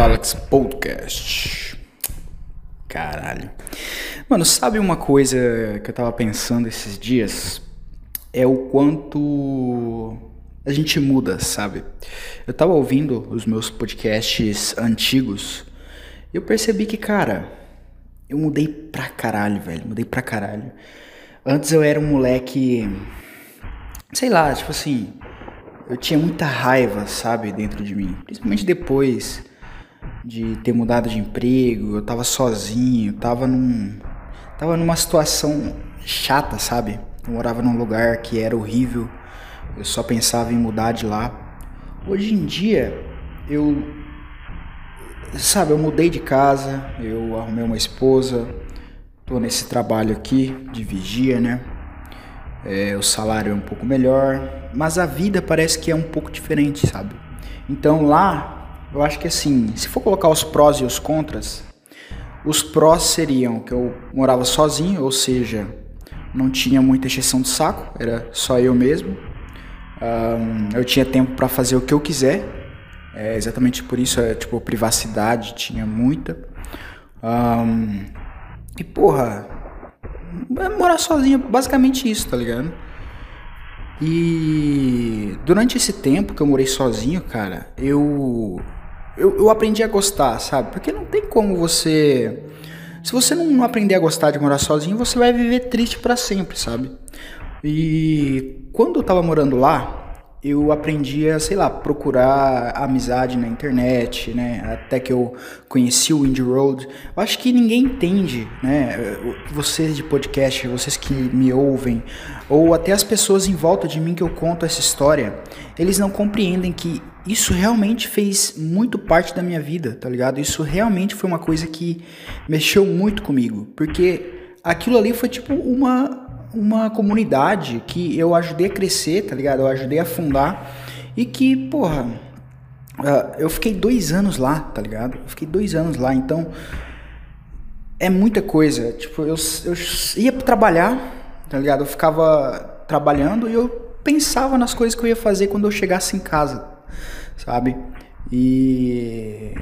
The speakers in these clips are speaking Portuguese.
Alex Podcast. Caralho. Mano, sabe uma coisa que eu tava pensando esses dias? É o quanto a gente muda, sabe? Eu tava ouvindo os meus podcasts antigos e eu percebi que, cara, eu mudei pra caralho, velho. Mudei pra caralho. Antes eu era um moleque. Sei lá, tipo assim. Eu tinha muita raiva, sabe, dentro de mim. Principalmente depois de ter mudado de emprego, eu tava sozinho, tava num. Tava numa situação chata, sabe? Eu morava num lugar que era horrível, eu só pensava em mudar de lá. Hoje em dia, eu. Sabe, eu mudei de casa, eu arrumei uma esposa, tô nesse trabalho aqui de vigia, né? É, o salário é um pouco melhor, mas a vida parece que é um pouco diferente, sabe? Então lá, eu acho que assim, se for colocar os prós e os contras, os prós seriam que eu morava sozinho, ou seja, não tinha muita exceção de saco, era só eu mesmo. Um, eu tinha tempo para fazer o que eu quiser, é exatamente por isso, é, tipo, privacidade tinha muita. Um, e porra, morar sozinho, basicamente isso, tá ligado? E durante esse tempo que eu morei sozinho, cara, eu, eu, eu aprendi a gostar, sabe? Porque não tem como você. Se você não aprender a gostar de morar sozinho, você vai viver triste para sempre, sabe? E quando eu tava morando lá, eu aprendi a, sei lá, procurar amizade na internet, né? Até que eu conheci o Indie Road. Eu acho que ninguém entende, né? Vocês de podcast, vocês que me ouvem, ou até as pessoas em volta de mim que eu conto essa história, eles não compreendem que isso realmente fez muito parte da minha vida, tá ligado? Isso realmente foi uma coisa que mexeu muito comigo, porque aquilo ali foi tipo uma uma comunidade que eu ajudei a crescer, tá ligado? Eu ajudei a fundar e que, porra, uh, eu fiquei dois anos lá, tá ligado? Eu fiquei dois anos lá, então é muita coisa. Tipo, eu, eu ia trabalhar, tá ligado? Eu ficava trabalhando e eu pensava nas coisas que eu ia fazer quando eu chegasse em casa, sabe? E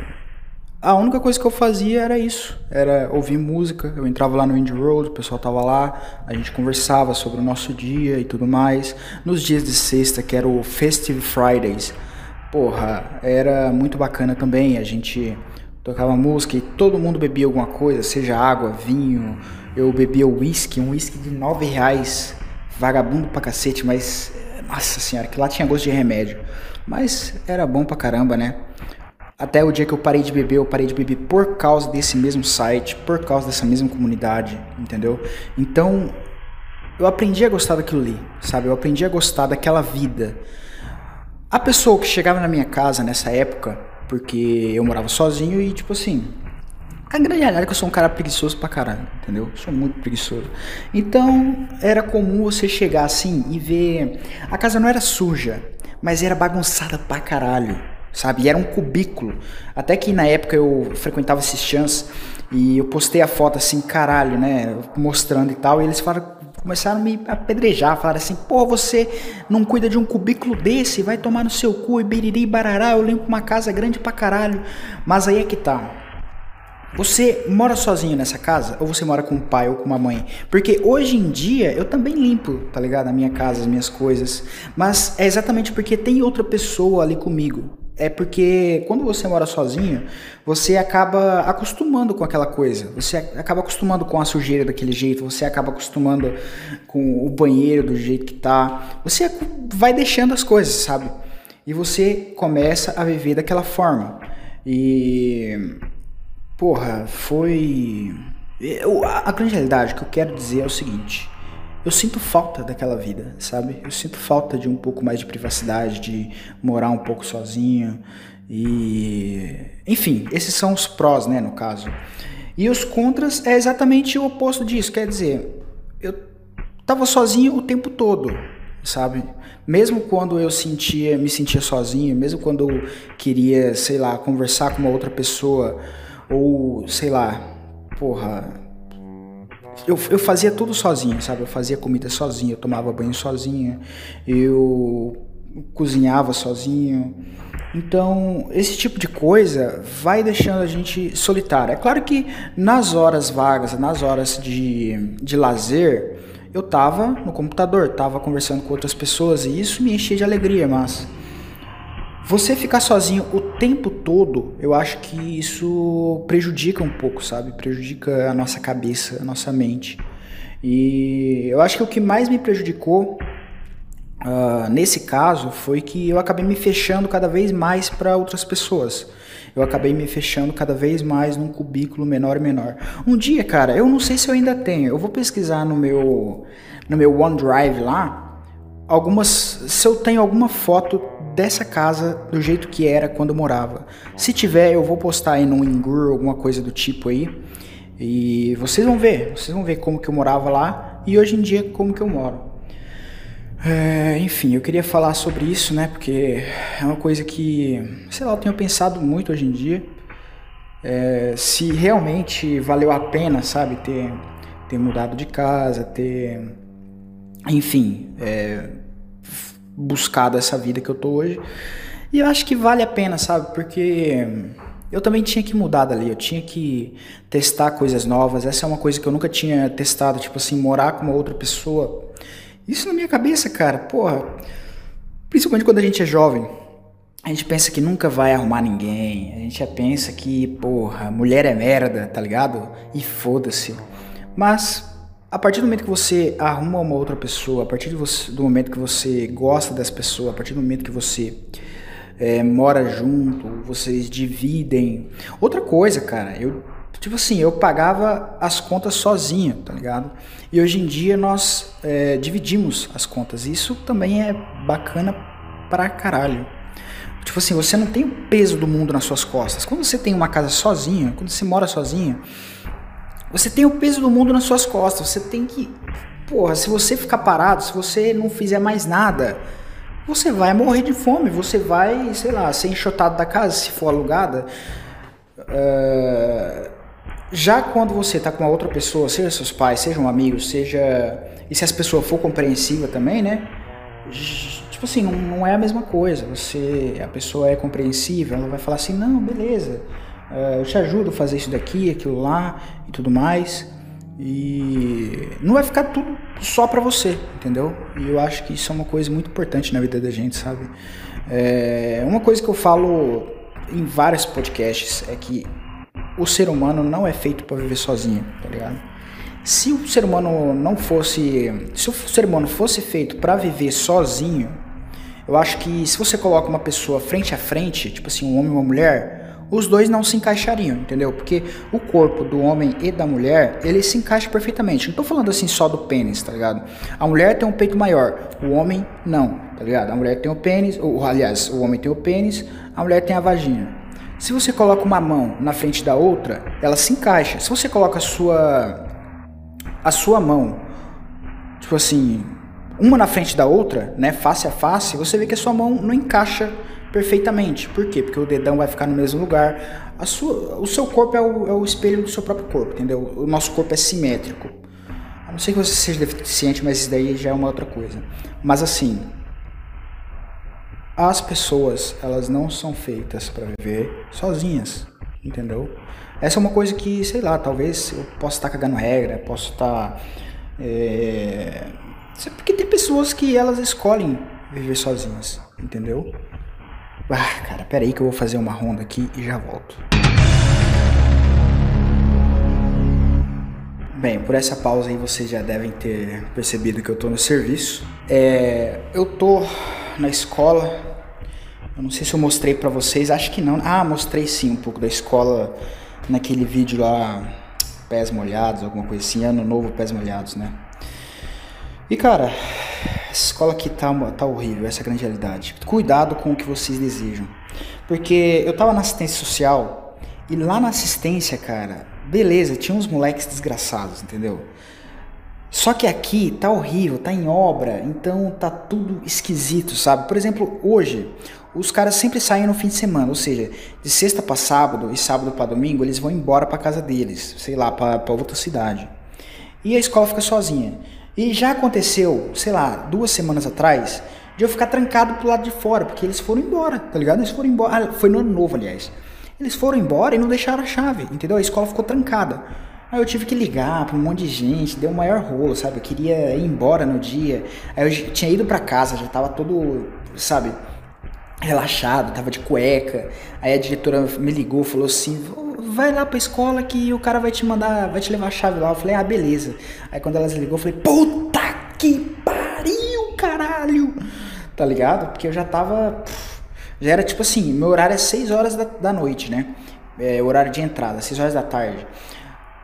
a única coisa que eu fazia era isso, era ouvir música. Eu entrava lá no Indie Road, o pessoal tava lá, a gente conversava sobre o nosso dia e tudo mais. Nos dias de sexta, que era o Festive Fridays, porra, era muito bacana também. A gente tocava música e todo mundo bebia alguma coisa, seja água, vinho. Eu bebia whisky, um whisky de nove reais, vagabundo pra cacete, mas nossa senhora, que lá tinha gosto de remédio. Mas era bom pra caramba, né? Até o dia que eu parei de beber, eu parei de beber por causa desse mesmo site, por causa dessa mesma comunidade, entendeu? Então, eu aprendi a gostar daquilo ali, sabe? Eu aprendi a gostar daquela vida. A pessoa que chegava na minha casa nessa época, porque eu morava sozinho e tipo assim, a grande realidade é que eu sou um cara preguiçoso pra caralho, entendeu? Eu sou muito preguiçoso. Então, era comum você chegar assim e ver. A casa não era suja, mas era bagunçada pra caralho sabe? E era um cubículo. Até que na época eu frequentava esses chans e eu postei a foto assim, caralho, né? Mostrando e tal. E eles falaram, começaram a me apedrejar, falaram assim: pô, você não cuida de um cubículo desse, vai tomar no seu cu e biriri barará. Eu lembro uma casa grande pra caralho. Mas aí é que tá. Você mora sozinho nessa casa ou você mora com um pai ou com uma mãe? Porque hoje em dia eu também limpo, tá ligado? A minha casa, as minhas coisas. Mas é exatamente porque tem outra pessoa ali comigo é porque quando você mora sozinho, você acaba acostumando com aquela coisa. Você acaba acostumando com a sujeira daquele jeito, você acaba acostumando com o banheiro do jeito que tá. Você vai deixando as coisas, sabe? E você começa a viver daquela forma. E porra, foi eu, a grande realidade que eu quero dizer é o seguinte: eu sinto falta daquela vida, sabe? Eu sinto falta de um pouco mais de privacidade, de morar um pouco sozinho e enfim, esses são os prós, né, no caso. E os contras é exatamente o oposto disso, quer dizer, eu tava sozinho o tempo todo, sabe? Mesmo quando eu sentia, me sentia sozinho, mesmo quando eu queria, sei lá, conversar com uma outra pessoa ou, sei lá, porra, eu, eu fazia tudo sozinho, sabe? Eu fazia comida sozinho, eu tomava banho sozinho, eu cozinhava sozinho. Então, esse tipo de coisa vai deixando a gente solitário. É claro que nas horas vagas, nas horas de, de lazer, eu tava no computador, tava conversando com outras pessoas e isso me enchia de alegria, mas você ficar sozinho o tempo todo, eu acho que isso prejudica um pouco, sabe? Prejudica a nossa cabeça, a nossa mente. E eu acho que o que mais me prejudicou uh, nesse caso foi que eu acabei me fechando cada vez mais para outras pessoas. Eu acabei me fechando cada vez mais num cubículo menor e menor. Um dia, cara, eu não sei se eu ainda tenho. Eu vou pesquisar no meu no meu OneDrive lá algumas se eu tenho alguma foto dessa casa do jeito que era quando eu morava. Se tiver, eu vou postar aí no Ingur, alguma coisa do tipo aí. E vocês vão ver, vocês vão ver como que eu morava lá e hoje em dia como que eu moro. É, enfim, eu queria falar sobre isso, né? Porque é uma coisa que, sei lá, eu tenho pensado muito hoje em dia. É, se realmente valeu a pena, sabe, ter, ter mudado de casa, ter, enfim, é, buscado essa vida que eu tô hoje. E eu acho que vale a pena, sabe? Porque eu também tinha que mudar dali, eu tinha que testar coisas novas. Essa é uma coisa que eu nunca tinha testado, tipo assim, morar com uma outra pessoa. Isso na minha cabeça, cara, porra. Principalmente quando a gente é jovem. A gente pensa que nunca vai arrumar ninguém. A gente já pensa que, porra, mulher é merda, tá ligado? E foda-se. Mas a partir do momento que você arruma uma outra pessoa, a partir do momento que você gosta dessa pessoa, a partir do momento que você é, mora junto, vocês dividem. Outra coisa, cara, eu tipo assim, eu pagava as contas sozinho, tá ligado? E hoje em dia nós é, dividimos as contas. Isso também é bacana pra caralho. Tipo assim, você não tem o peso do mundo nas suas costas. Quando você tem uma casa sozinho, quando você mora sozinho, você tem o peso do mundo nas suas costas. Você tem que. Porra, se você ficar parado, se você não fizer mais nada, você vai morrer de fome. Você vai, sei lá, ser enxotado da casa se for alugada. Uh, já quando você está com uma outra pessoa, seja seus pais, seja um amigo, seja. E se as pessoas for compreensiva também, né? Tipo assim, não, não é a mesma coisa. Você, a pessoa é compreensiva, ela vai falar assim: não, beleza eu te ajudo a fazer isso daqui, aquilo lá e tudo mais. E não vai ficar tudo só para você, entendeu? E eu acho que isso é uma coisa muito importante na vida da gente, sabe? É, uma coisa que eu falo em vários podcasts é que o ser humano não é feito para viver sozinho, tá ligado? Se o ser humano não fosse, se o ser humano fosse feito para viver sozinho, eu acho que se você coloca uma pessoa frente a frente, tipo assim, um homem e uma mulher, os dois não se encaixariam, entendeu? Porque o corpo do homem e da mulher, ele se encaixa perfeitamente. Não tô falando assim só do pênis, tá ligado? A mulher tem um peito maior, o homem não, tá ligado? A mulher tem o pênis, ou aliás, o homem tem o pênis, a mulher tem a vagina. Se você coloca uma mão na frente da outra, ela se encaixa. Se você coloca a sua a sua mão, tipo assim, uma na frente da outra, né, face a face, você vê que a sua mão não encaixa perfeitamente. Por quê? Porque o dedão vai ficar no mesmo lugar. A sua, o seu corpo é o, é o espelho do seu próprio corpo, entendeu? O nosso corpo é simétrico. A não ser que você seja deficiente, mas isso daí já é uma outra coisa. Mas assim, as pessoas, elas não são feitas para viver sozinhas, entendeu? Essa é uma coisa que, sei lá, talvez eu possa estar cagando regra, posso estar. É... Porque tem pessoas que elas escolhem viver sozinhas, entendeu? Ah, cara, pera aí que eu vou fazer uma ronda aqui e já volto. Bem, por essa pausa aí vocês já devem ter percebido que eu tô no serviço. É, eu tô na escola. Eu não sei se eu mostrei para vocês, acho que não. Ah, mostrei sim um pouco da escola naquele vídeo lá, pés molhados, alguma coisa assim, ano novo, pés molhados, né? E cara, essa escola aqui tá, tá horrível, essa é a grande realidade. Cuidado com o que vocês desejam. Porque eu tava na assistência social e lá na assistência, cara, beleza, tinha uns moleques desgraçados, entendeu? Só que aqui tá horrível, tá em obra, então tá tudo esquisito, sabe? Por exemplo, hoje, os caras sempre saem no fim de semana, ou seja, de sexta para sábado e sábado para domingo, eles vão embora para casa deles, sei lá, para outra cidade. E a escola fica sozinha. E já aconteceu, sei lá, duas semanas atrás, de eu ficar trancado pro lado de fora, porque eles foram embora, tá ligado? Eles foram embora. Ah, foi no ano novo, aliás. Eles foram embora e não deixaram a chave, entendeu? A escola ficou trancada. Aí eu tive que ligar pra um monte de gente, deu um maior rolo, sabe? Eu queria ir embora no dia. Aí eu tinha ido pra casa, já tava todo, sabe, relaxado, tava de cueca. Aí a diretora me ligou, falou assim: vai lá pra escola que o cara vai te mandar, vai te levar a chave lá. Eu falei, ah, beleza. Aí quando ela ligou, eu falei, puta que pariu, caralho! Tá ligado? Porque eu já tava. Já era tipo assim, meu horário é 6 horas da, da noite, né? É, horário de entrada, 6 horas da tarde.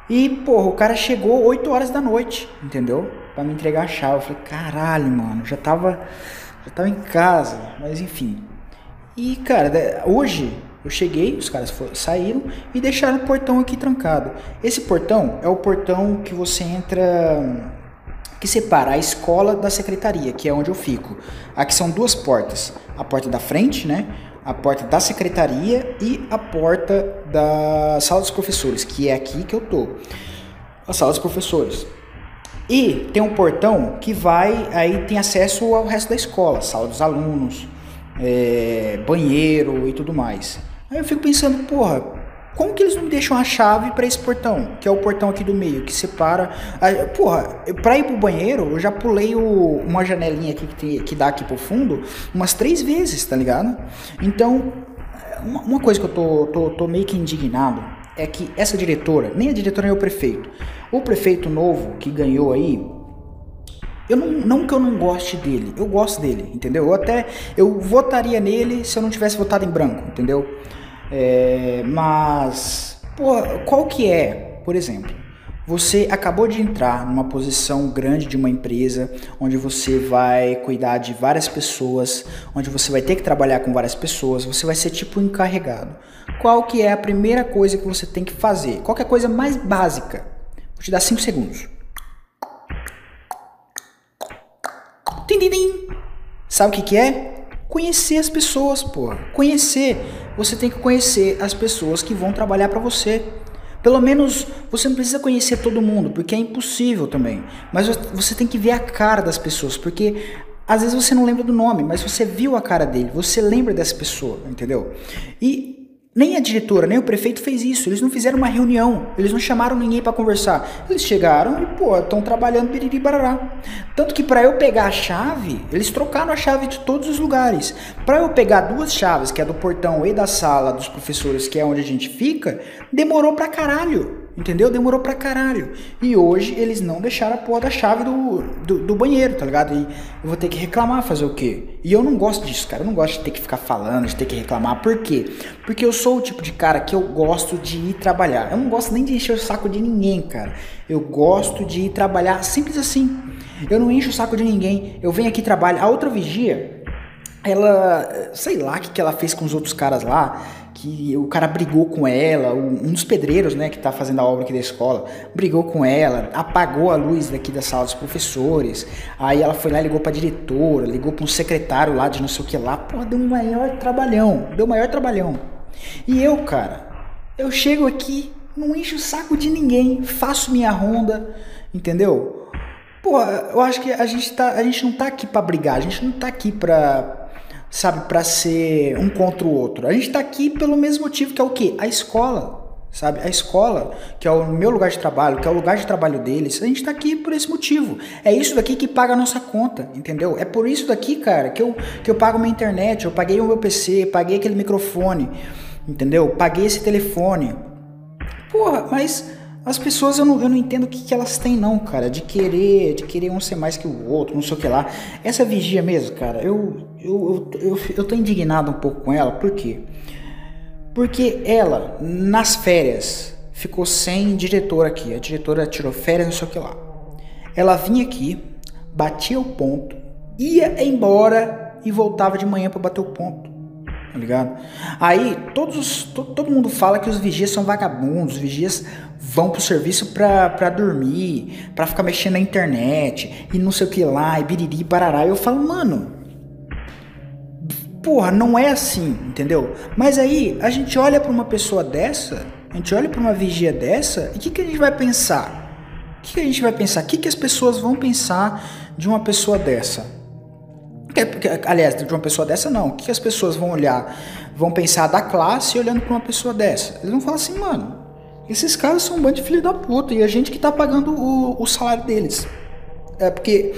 E, porra, o cara chegou 8 horas da noite, entendeu? Pra me entregar a chave. Eu falei, caralho, mano, já tava. Já tava em casa, mas enfim. E, cara, hoje eu cheguei, os caras foram, saíram e deixaram o portão aqui trancado. Esse portão é o portão que você entra que separa a escola da secretaria, que é onde eu fico. Aqui são duas portas, a porta da frente, né? A porta da secretaria e a porta da sala dos professores, que é aqui que eu tô. A sala dos professores. E tem um portão que vai, aí tem acesso ao resto da escola, sala dos alunos, é, banheiro e tudo mais. Aí eu fico pensando, porra, como que eles não me deixam a chave para esse portão, que é o portão aqui do meio, que separa. A, porra, pra ir pro banheiro, eu já pulei o, uma janelinha aqui que, tem, que dá aqui pro fundo umas três vezes, tá ligado? Então, uma, uma coisa que eu tô, tô, tô meio que indignado é que essa diretora, nem a diretora nem o prefeito, o prefeito novo que ganhou aí, eu não, não que eu não goste dele, eu gosto dele, entendeu? Eu até eu votaria nele se eu não tivesse votado em branco, entendeu? É, mas, qual que é, por exemplo, você acabou de entrar numa posição grande de uma empresa, onde você vai cuidar de várias pessoas, onde você vai ter que trabalhar com várias pessoas, você vai ser tipo encarregado. Qual que é a primeira coisa que você tem que fazer? Qual que é a coisa mais básica? Vou te dar 5 segundos. Sabe o que, que é? Conhecer as pessoas, pô. Conhecer. Você tem que conhecer as pessoas que vão trabalhar para você. Pelo menos você não precisa conhecer todo mundo, porque é impossível também. Mas você tem que ver a cara das pessoas, porque às vezes você não lembra do nome, mas você viu a cara dele, você lembra dessa pessoa, entendeu? E nem a diretora, nem o prefeito fez isso. Eles não fizeram uma reunião. Eles não chamaram ninguém para conversar. Eles chegaram e, pô, estão trabalhando biriri barará. Tanto que para eu pegar a chave, eles trocaram a chave de todos os lugares. Para eu pegar duas chaves, que é do portão e da sala dos professores, que é onde a gente fica, demorou pra caralho. Entendeu? Demorou pra caralho. E hoje eles não deixaram a porra da chave do, do, do, banheiro, tá ligado? E eu vou ter que reclamar, fazer o quê? E eu não gosto disso, cara. Eu não gosto de ter que ficar falando, de ter que reclamar. Por quê? Porque eu sou o tipo de cara que eu gosto de ir trabalhar. Eu não gosto nem de encher o saco de ninguém, cara. Eu gosto de ir trabalhar simples assim. Eu não encho o saco de ninguém. Eu venho aqui trabalhar. A outra vigia, ela, sei lá o que, que ela fez com os outros caras lá que o cara brigou com ela, um dos pedreiros, né, que tá fazendo a obra aqui da escola, brigou com ela, apagou a luz daqui da sala dos professores. Aí ela foi lá e ligou pra diretora, ligou pra um secretário lá de não sei o que lá. Pô, deu um maior trabalhão, deu um maior trabalhão. E eu, cara, eu chego aqui, não encho o saco de ninguém, faço minha ronda, entendeu? Pô, eu acho que a gente, tá, a gente não tá aqui para brigar, a gente não tá aqui pra, sabe, para ser um contra o outro. A gente está aqui pelo mesmo motivo que é o quê? A escola, sabe? A escola, que é o meu lugar de trabalho, que é o lugar de trabalho deles, a gente está aqui por esse motivo. É isso daqui que paga a nossa conta, entendeu? É por isso daqui, cara, que eu, que eu pago minha internet, eu paguei o meu PC, paguei aquele microfone, entendeu? Paguei esse telefone. Porra, mas as pessoas eu não, eu não entendo o que, que elas têm não, cara, de querer, de querer um ser mais que o outro, não sei o que lá. Essa vigia mesmo, cara, eu eu, eu, eu, eu tô indignado um pouco com ela, por quê? Porque ela, nas férias, ficou sem diretor aqui. A diretora tirou férias, não sei o que lá. Ela vinha aqui, batia o ponto, ia embora e voltava de manhã para bater o ponto tá ligado? Aí todos to, todo mundo fala que os vigias são vagabundos, os vigias vão pro serviço pra, pra dormir, pra ficar mexendo na internet e não sei o que lá, e biriri, barará. Eu falo, mano, porra, não é assim, entendeu? Mas aí a gente olha para uma pessoa dessa, a gente olha para uma vigia dessa, e o que, que a gente vai pensar? O que, que a gente vai pensar? O que, que as pessoas vão pensar de uma pessoa dessa? Aliás, de uma pessoa dessa não. O que as pessoas vão olhar? Vão pensar da classe olhando para uma pessoa dessa. Eles vão falar assim, mano, esses caras são um bando de filho da puta e a gente que tá pagando o, o salário deles. É porque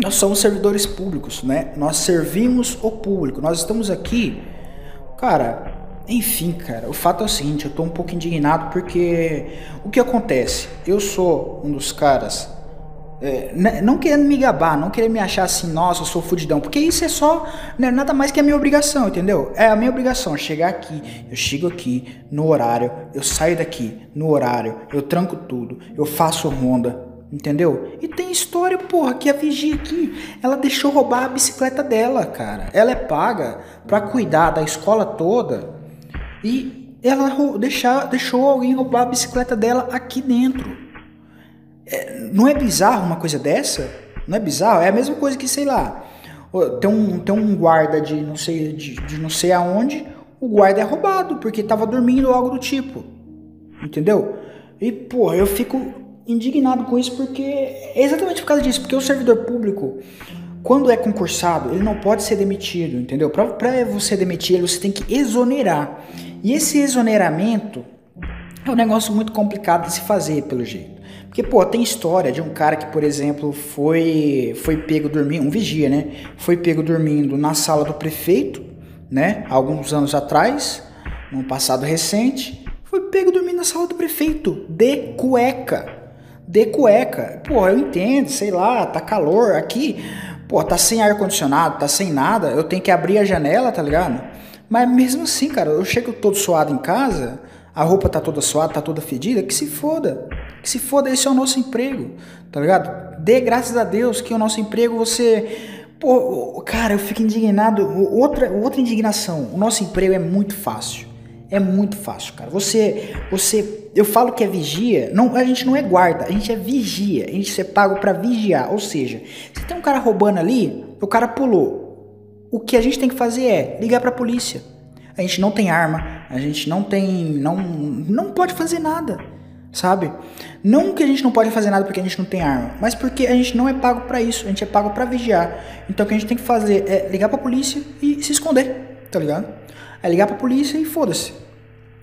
nós somos servidores públicos, né? Nós servimos o público. Nós estamos aqui, cara. Enfim, cara, o fato é o seguinte, eu tô um pouco indignado porque o que acontece? Eu sou um dos caras é, né, não querendo me gabar, não querendo me achar assim, nossa, eu sou fudidão, porque isso é só né, nada mais que a minha obrigação, entendeu? É a minha obrigação chegar aqui, eu chego aqui no horário, eu saio daqui no horário, eu tranco tudo, eu faço ronda, entendeu? E tem história, porra, que a vigia aqui, ela deixou roubar a bicicleta dela, cara. Ela é paga para cuidar da escola toda e ela deixar, deixou alguém roubar a bicicleta dela aqui dentro. Não é bizarro uma coisa dessa? Não é bizarro? É a mesma coisa que, sei lá, tem um, tem um guarda de não sei, de, de não sei aonde, o guarda é roubado porque estava dormindo ou algo do tipo. Entendeu? E, porra, eu fico indignado com isso porque é exatamente por causa disso, porque o servidor público, quando é concursado, ele não pode ser demitido, entendeu? Para você demitir ele, você tem que exonerar. E esse exoneramento é um negócio muito complicado de se fazer, pelo jeito. Porque, pô, tem história de um cara que, por exemplo, foi, foi pego dormindo, um vigia, né? Foi pego dormindo na sala do prefeito, né? Alguns anos atrás, num passado recente. Foi pego dormindo na sala do prefeito, de cueca. De cueca. Pô, eu entendo, sei lá, tá calor aqui. Pô, tá sem ar-condicionado, tá sem nada. Eu tenho que abrir a janela, tá ligado? Mas mesmo assim, cara, eu chego todo suado em casa a roupa tá toda suada, tá toda fedida, que se foda. Que se foda, esse é o nosso emprego, tá ligado? Dê graças a Deus que o nosso emprego você. Pô, cara, eu fico indignado. Outra, outra indignação. O nosso emprego é muito fácil. É muito fácil, cara. Você, você, eu falo que é vigia. Não, a gente não é guarda, a gente é vigia. A gente é pago para vigiar. Ou seja, se tem um cara roubando ali, o cara pulou. O que a gente tem que fazer é ligar para a polícia a gente não tem arma, a gente não tem. não, não pode fazer nada, sabe? Não que a gente não pode fazer nada porque a gente não tem arma, mas porque a gente não é pago para isso, a gente é pago para vigiar. Então o que a gente tem que fazer é ligar pra polícia e se esconder, tá ligado? É ligar pra polícia e foda-se.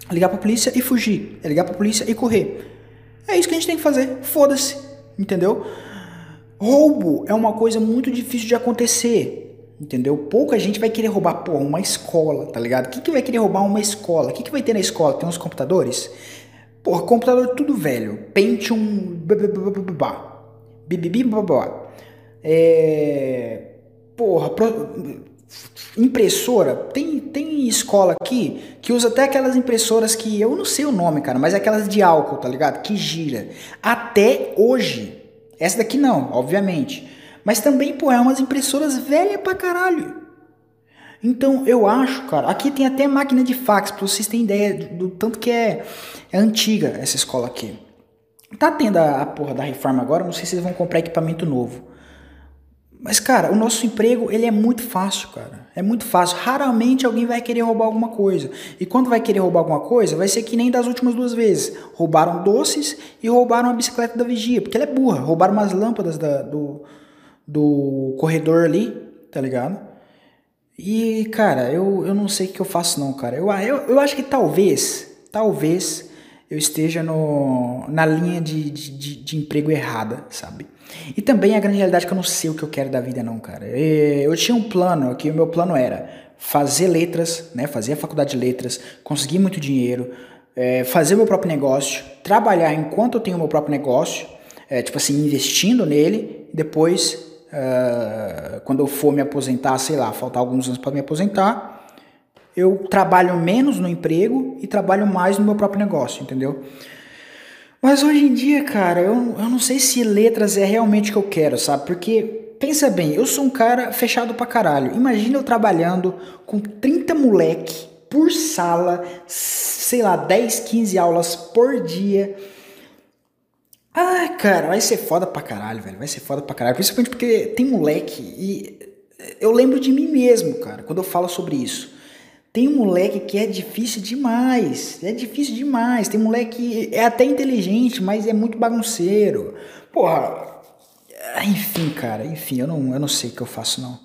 É ligar pra polícia e fugir. É ligar pra polícia e correr. É isso que a gente tem que fazer, foda-se, entendeu? Roubo é uma coisa muito difícil de acontecer. Entendeu? Pouca gente vai querer roubar, pô, uma escola, tá ligado? O que, que vai querer roubar uma escola? O que, que vai ter na escola? Tem uns computadores? Porra, computador tudo velho. Pentium. É. Porra, impressora. Tem, tem escola aqui que usa até aquelas impressoras que eu não sei o nome, cara, mas é aquelas de álcool, tá ligado? Que gira. Até hoje. Essa daqui não, obviamente. Mas também, pô, é umas impressoras velhas pra caralho. Então, eu acho, cara, aqui tem até máquina de fax, pra vocês terem ideia do, do tanto que é, é antiga essa escola aqui. Tá tendo a, a porra da reforma agora, não sei se eles vão comprar equipamento novo. Mas, cara, o nosso emprego, ele é muito fácil, cara. É muito fácil. Raramente alguém vai querer roubar alguma coisa. E quando vai querer roubar alguma coisa, vai ser que nem das últimas duas vezes. Roubaram doces e roubaram a bicicleta da vigia, porque ela é burra. Roubaram umas lâmpadas da, do, do corredor ali, tá ligado? E, cara, eu, eu não sei o que eu faço não, cara. Eu, eu, eu acho que talvez, talvez eu esteja no, na linha de, de, de, emprego errada, sabe? E também a grande realidade é que eu não sei o que eu quero da vida não, cara. Eu tinha um plano, que o meu plano era fazer letras, né? Fazer a faculdade de letras, conseguir muito dinheiro, é, fazer meu próprio negócio, trabalhar enquanto eu tenho meu próprio negócio, é, tipo assim, investindo nele, depois uh, quando eu for me aposentar, sei lá, faltar alguns anos para me aposentar, eu trabalho menos no emprego e trabalho mais no meu próprio negócio, entendeu? Mas hoje em dia, cara, eu, eu não sei se letras é realmente o que eu quero, sabe? Porque, pensa bem, eu sou um cara fechado pra caralho. Imagina eu trabalhando com 30 moleque por sala, sei lá, 10, 15 aulas por dia ah, cara, vai ser foda pra caralho, velho. Vai ser foda pra caralho. Principalmente porque tem moleque e eu lembro de mim mesmo, cara, quando eu falo sobre isso. Tem um moleque que é difícil demais. É difícil demais. Tem moleque que é até inteligente, mas é muito bagunceiro. Porra. Enfim, cara, enfim, eu não, eu não sei o que eu faço, não.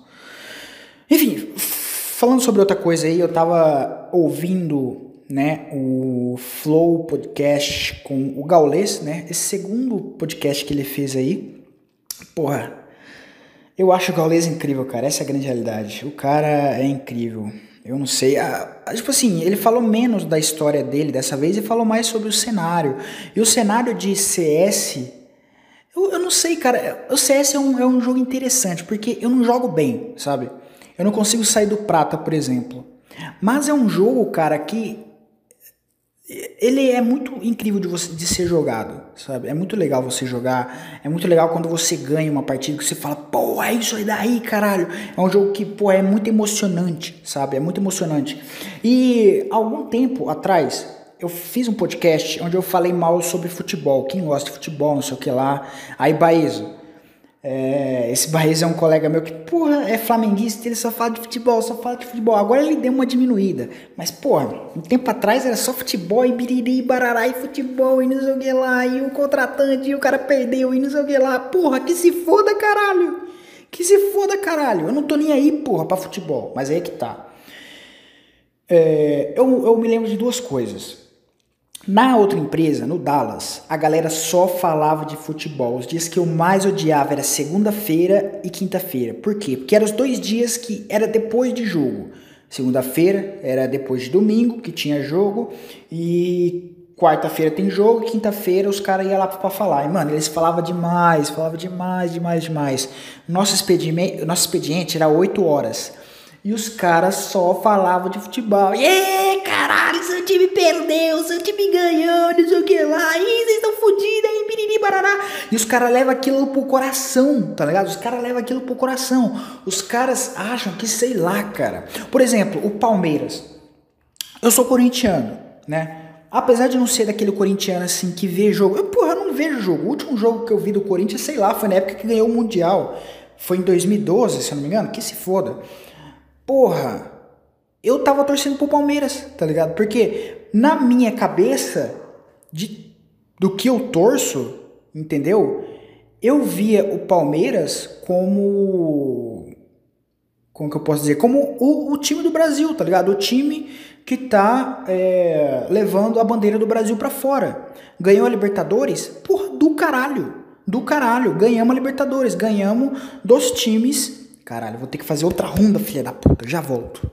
Enfim, falando sobre outra coisa aí, eu tava ouvindo, né, o Flow Podcast com o Gaulês, né? Esse segundo podcast que ele fez aí. Porra, eu acho o Gaules incrível, cara. Essa é a grande realidade. O cara é incrível. Eu não sei. Tipo assim, ele falou menos da história dele dessa vez e falou mais sobre o cenário. E o cenário de CS. Eu, eu não sei, cara. O CS é um, é um jogo interessante, porque eu não jogo bem, sabe? Eu não consigo sair do prata, por exemplo. Mas é um jogo, cara, que ele é muito incrível de, você, de ser jogado, sabe? É muito legal você jogar, é muito legal quando você ganha uma partida que você fala, pô, é isso aí daí, caralho. É um jogo que, pô, é muito emocionante, sabe? É muito emocionante. E algum tempo atrás, eu fiz um podcast onde eu falei mal sobre futebol, quem gosta de futebol, não sei o que lá. Aí, Baezo, é, esse Barreiro é um colega meu que, porra, é flamenguista, ele só fala de futebol, só fala de futebol. Agora ele deu uma diminuída. Mas, porra, um tempo atrás era só futebol e biriri, barará e futebol e não sei o que lá. E o contratante e o cara perdeu e não sei o que lá. Porra, que se foda, caralho. Que se foda, caralho. Eu não tô nem aí, porra, pra futebol. Mas aí é que tá. É, eu, eu me lembro de duas coisas. Na outra empresa, no Dallas, a galera só falava de futebol. Os dias que eu mais odiava era segunda-feira e quinta-feira. Por quê? Porque eram os dois dias que era depois de jogo. Segunda-feira era depois de domingo, que tinha jogo, e quarta-feira tem jogo, quinta-feira os caras iam lá pra falar. E, mano, eles falavam demais, falavam demais, demais, demais. Nosso expediente, nosso expediente era 8 horas. E os caras só falavam de futebol. E caralho, seu time perdeu, seu time ganhou, não sei o que lá. Ih, vocês estão fodidos aí, biriri, barará. E os caras levam aquilo pro coração, tá ligado? Os caras levam aquilo pro coração. Os caras acham que, sei lá, cara. Por exemplo, o Palmeiras. Eu sou corintiano, né? Apesar de não ser daquele corintiano assim que vê jogo. Eu, porra, não vejo jogo. O último jogo que eu vi do Corinthians, sei lá, foi na época que ganhou o Mundial. Foi em 2012, se eu não me engano. Que se foda porra, eu tava torcendo pro Palmeiras, tá ligado? Porque na minha cabeça, de, do que eu torço, entendeu? Eu via o Palmeiras como. Como que eu posso dizer? Como o, o time do Brasil, tá ligado? O time que tá é, levando a bandeira do Brasil para fora. Ganhou a Libertadores? Porra, do caralho. Do caralho. Ganhamos a Libertadores. Ganhamos dos times Caralho, vou ter que fazer outra ronda, filha da puta. Já volto.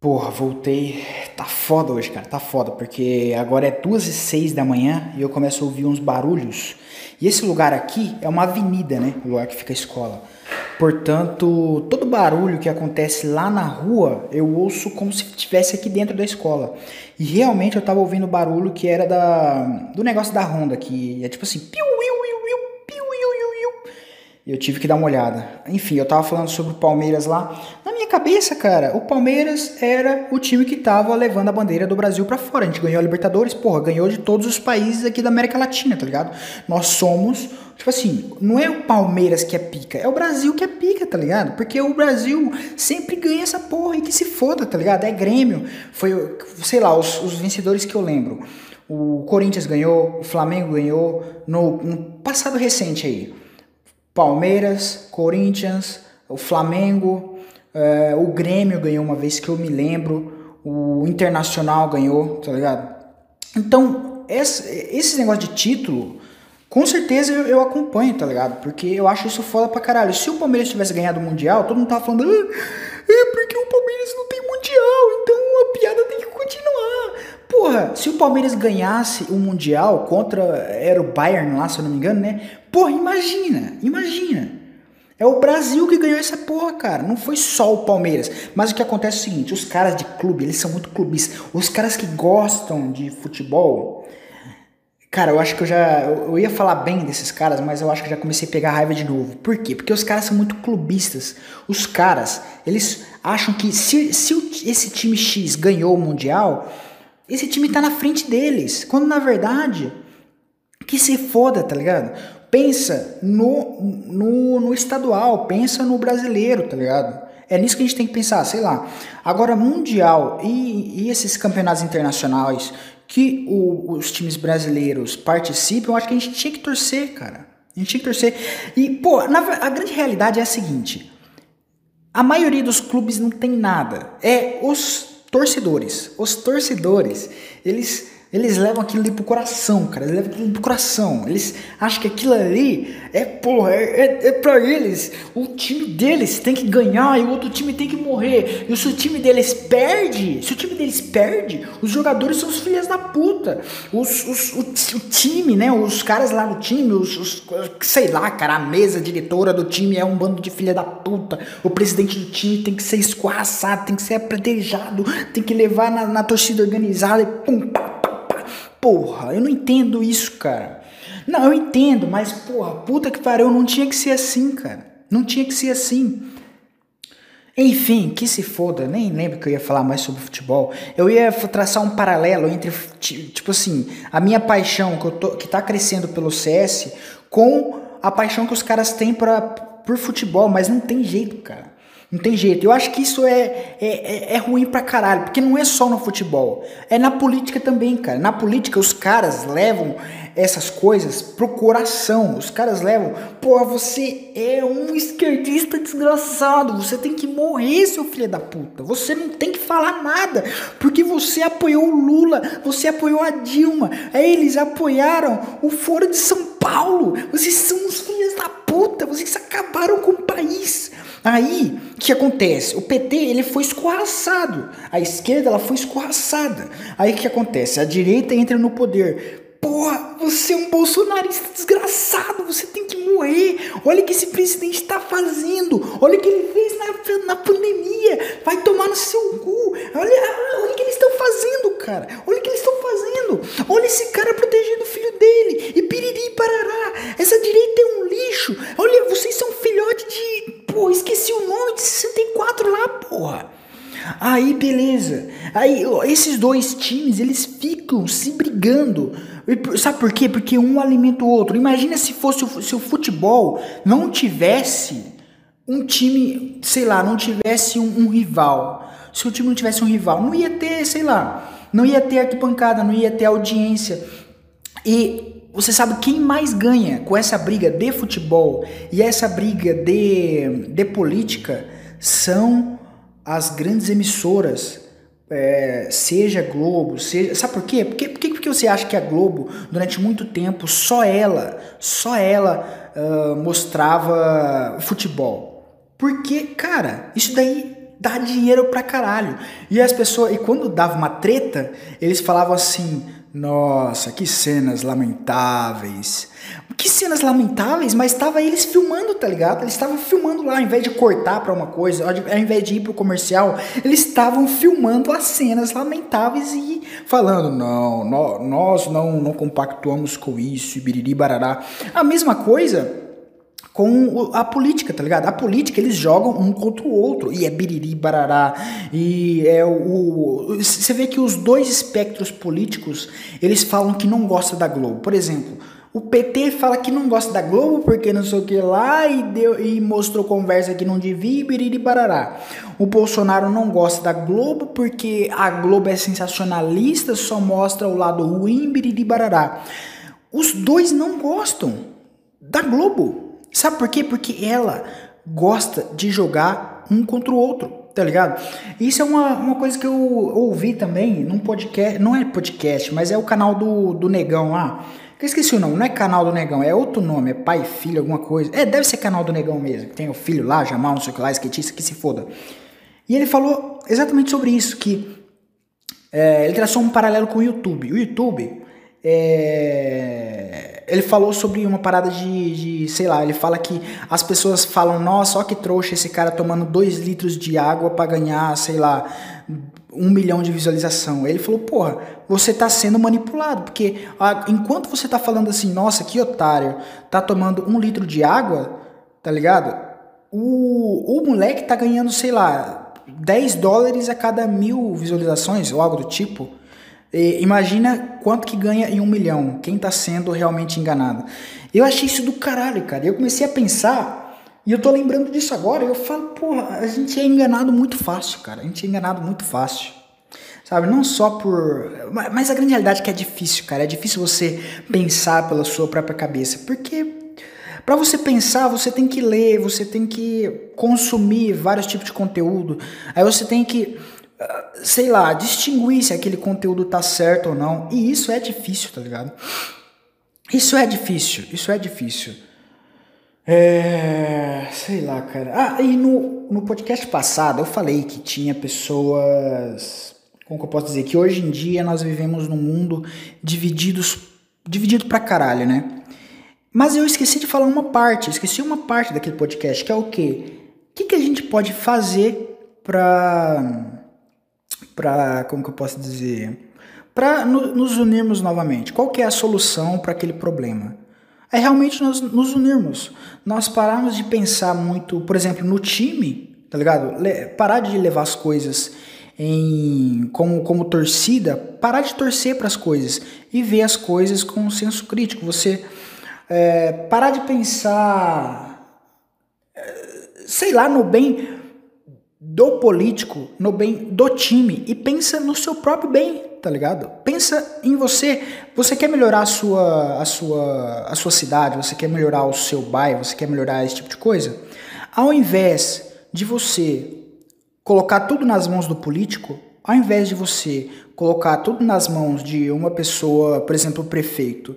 Porra, voltei. Tá foda hoje, cara. Tá foda, porque agora é duas e seis da manhã e eu começo a ouvir uns barulhos. E esse lugar aqui é uma avenida, né? O lugar que fica a escola. Portanto, todo barulho que acontece lá na rua, eu ouço como se estivesse aqui dentro da escola. E realmente eu tava ouvindo barulho que era da do negócio da Honda, que é tipo assim, piu, eu tive que dar uma olhada. Enfim, eu tava falando sobre o Palmeiras lá. Na minha cabeça, cara, o Palmeiras era o time que tava levando a bandeira do Brasil para fora. A gente ganhou a Libertadores, porra, ganhou de todos os países aqui da América Latina, tá ligado? Nós somos, tipo assim, não é o Palmeiras que é pica, é o Brasil que é pica, tá ligado? Porque o Brasil sempre ganha essa porra e que se foda, tá ligado? É Grêmio. Foi, sei lá, os, os vencedores que eu lembro. O Corinthians ganhou, o Flamengo ganhou, no, no passado recente aí. Palmeiras, Corinthians, o Flamengo, é, o Grêmio ganhou uma vez que eu me lembro, o Internacional ganhou, tá ligado? Então, esse, esse negócio de título, com certeza eu, eu, acompanho, tá ligado? Porque eu acho isso foda pra caralho. Se o Palmeiras tivesse ganhado o Mundial, todo mundo tava falando, ah, é porque o Palmeiras não tem Mundial, então a piada tem que continuar. Porra, se o Palmeiras ganhasse o Mundial contra, era o Bayern lá, se eu não me engano, né? Porra, imagina, imagina. É o Brasil que ganhou essa porra, cara. Não foi só o Palmeiras. Mas o que acontece é o seguinte: os caras de clube, eles são muito clubistas. Os caras que gostam de futebol. Cara, eu acho que eu já. Eu ia falar bem desses caras, mas eu acho que já comecei a pegar raiva de novo. Por quê? Porque os caras são muito clubistas. Os caras, eles acham que se, se esse time X ganhou o Mundial, esse time tá na frente deles. Quando na verdade, que se foda, tá ligado? pensa no, no, no estadual, pensa no brasileiro, tá ligado? É nisso que a gente tem que pensar, sei lá. Agora, Mundial e, e esses campeonatos internacionais que o, os times brasileiros participam, eu acho que a gente tinha que torcer, cara. A gente tinha que torcer. E, pô, na, a grande realidade é a seguinte: a maioria dos clubes não tem nada. É os torcedores. Os torcedores, eles eles levam aquilo ali pro coração, cara. Eles levam aquilo pro coração. Eles acham que aquilo ali é, porra, é, é, é pra eles. O time deles tem que ganhar e o outro time tem que morrer. E se o time deles perde, se o time deles perde, os jogadores são os filhos da puta. Os, os, o, o, time, né? Os caras lá no time, os, os, sei lá, cara, a mesa diretora do time é um bando de filha da puta. O presidente do time tem que ser escorraçado, tem que ser apredejado, tem que levar na, na torcida organizada e pum, pá, Porra, eu não entendo isso, cara. Não, eu entendo, mas porra, puta que pariu, não tinha que ser assim, cara. Não tinha que ser assim. Enfim, que se foda, nem lembro que eu ia falar mais sobre futebol. Eu ia traçar um paralelo entre, tipo assim, a minha paixão que, eu tô, que tá crescendo pelo CS com a paixão que os caras têm pra, por futebol, mas não tem jeito, cara. Não tem jeito. Eu acho que isso é, é, é, é, ruim pra caralho, porque não é só no futebol, é na política também, cara. Na política, os caras levam essas coisas pro coração. Os caras levam, pô, você é um esquerdista desgraçado, você tem que morrer, seu filho da puta. Você não tem que falar nada, porque você apoiou o Lula, você apoiou a Dilma, aí eles apoiaram o Foro de São Paulo. Vocês são os filhos da puta, vocês acabaram com o país. Aí, o que acontece? O PT ele foi escorraçado, a esquerda ela foi escorraçada. Aí o que acontece? A direita entra no poder. Porra, você é um bolsonarista desgraçado, você tem que morrer. Olha o que esse presidente está fazendo. Olha o que ele fez na, na pandemia. Vai tomar no seu cu. Olha, olha o que eles estão fazendo, cara. Olha o que eles estão fazendo. Olha esse cara protegendo o filho dele. E piriri parará. Essa direita é um lixo. Olha, vocês são filhote de Pô, esqueci o nome de 64 lá, porra. Aí, beleza. Aí, esses dois times, eles ficam se brigando. Sabe por quê? Porque um alimenta o outro. Imagina se fosse se o futebol não tivesse um time, sei lá, não tivesse um, um rival. Se o time não tivesse um rival, não ia ter, sei lá, não ia ter arquibancada, não ia ter audiência. E você sabe quem mais ganha com essa briga de futebol e essa briga de, de política são as grandes emissoras, é, seja Globo, seja. Sabe por quê? Porque, porque, porque você acha que a Globo, durante muito tempo, só ela, só ela uh, mostrava futebol? Porque, cara, isso daí dá dinheiro pra caralho. E as pessoas, e quando dava uma treta, eles falavam assim nossa, que cenas lamentáveis. Que cenas lamentáveis, mas estava eles filmando, tá ligado? Eles estavam filmando lá, ao invés de cortar para uma coisa, ao invés de ir pro comercial, eles estavam filmando as cenas lamentáveis e falando: não, nós não, não compactuamos com isso, biriri barará. A mesma coisa com a política, tá ligado? A política eles jogam um contra o outro e é biriri barará e é o você vê que os dois espectros políticos eles falam que não gostam da Globo. Por exemplo, o PT fala que não gosta da Globo porque não sei o que lá e deu e mostrou conversa que não devia e biriri barará. O Bolsonaro não gosta da Globo porque a Globo é sensacionalista, só mostra o lado ruim biriri barará. Os dois não gostam da Globo. Sabe por quê? Porque ela gosta de jogar um contra o outro, tá ligado? Isso é uma, uma coisa que eu ouvi também num podcast, não é podcast, mas é o canal do, do Negão lá. Eu esqueci o nome, não é canal do Negão, é outro nome, é pai, filho, alguma coisa. É, deve ser canal do Negão mesmo, tem o filho lá, Jamal, não sei o que lá, skatista, que se foda. E ele falou exatamente sobre isso, que é, ele traçou um paralelo com o YouTube. O YouTube é, ele falou sobre uma parada de, de, sei lá, ele fala que as pessoas falam, nossa, ó que trouxa esse cara tomando 2 litros de água para ganhar, sei lá, um milhão de visualização. Ele falou, porra, você tá sendo manipulado, porque a, enquanto você tá falando assim, nossa, que otário, tá tomando um litro de água, tá ligado? O, o moleque tá ganhando, sei lá, 10 dólares a cada mil visualizações, ou algo do tipo. E imagina quanto que ganha em um milhão, quem está sendo realmente enganado. Eu achei isso do caralho, cara. Eu comecei a pensar, e eu tô lembrando disso agora, eu falo, porra, a gente é enganado muito fácil, cara. A gente é enganado muito fácil. Sabe, não só por. Mas a grande realidade é que é difícil, cara. É difícil você pensar pela sua própria cabeça. Porque Para você pensar, você tem que ler, você tem que consumir vários tipos de conteúdo. Aí você tem que, sei lá, distinguir se aquele conteúdo tá certo ou não. E isso é difícil, tá ligado? Isso é difícil, isso é difícil. É. Sei lá, cara. Ah, e no, no podcast passado eu falei que tinha pessoas. Como que eu posso dizer? Que hoje em dia nós vivemos num mundo divididos, dividido pra caralho, né? Mas eu esqueci de falar uma parte, esqueci uma parte daquele podcast, que é o quê? O que, que a gente pode fazer pra. Pra. como que eu posso dizer? Pra no, nos unirmos novamente. Qual que é a solução para aquele problema? É realmente nós nos unirmos. Nós pararmos de pensar muito, por exemplo, no time, tá ligado? Le parar de levar as coisas em como, como torcida, parar de torcer para as coisas e ver as coisas com um senso crítico. Você é, parar de pensar, é, sei lá, no bem do político, no bem do time e pensa no seu próprio bem, tá ligado? Pensa em você. Você quer melhorar a sua, a sua, a sua cidade, você quer melhorar o seu bairro, você quer melhorar esse tipo de coisa? Ao invés de você colocar tudo nas mãos do político, ao invés de você colocar tudo nas mãos de uma pessoa, por exemplo, o prefeito,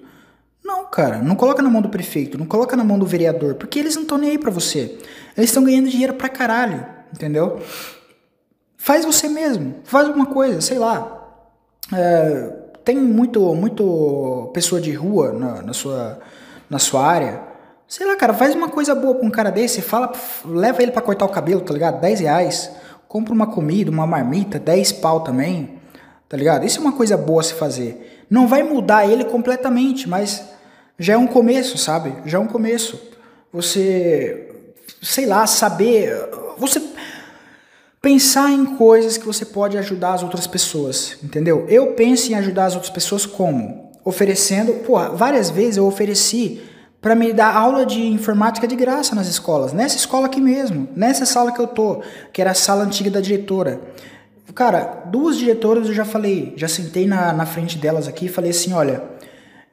não, cara, não coloca na mão do prefeito, não coloca na mão do vereador, porque eles não estão nem aí pra você. Eles estão ganhando dinheiro pra caralho, entendeu? Faz você mesmo, faz alguma coisa, sei lá, é, tem muito, muito pessoa de rua na, na, sua, na sua área. Sei lá, cara, faz uma coisa boa pra um cara desse, fala, leva ele para cortar o cabelo, tá ligado? 10 reais. Compra uma comida, uma marmita, 10 pau também, tá ligado? Isso é uma coisa boa se fazer. Não vai mudar ele completamente, mas já é um começo, sabe? Já é um começo. Você, sei lá, saber. Você Pensar em coisas que você pode ajudar as outras pessoas, entendeu? Eu penso em ajudar as outras pessoas como? Oferecendo, pô, várias vezes eu ofereci para me dar aula de informática de graça nas escolas, nessa escola aqui mesmo, nessa sala que eu tô, que era a sala antiga da diretora. Cara, duas diretoras eu já falei, já sentei na, na frente delas aqui e falei assim: olha,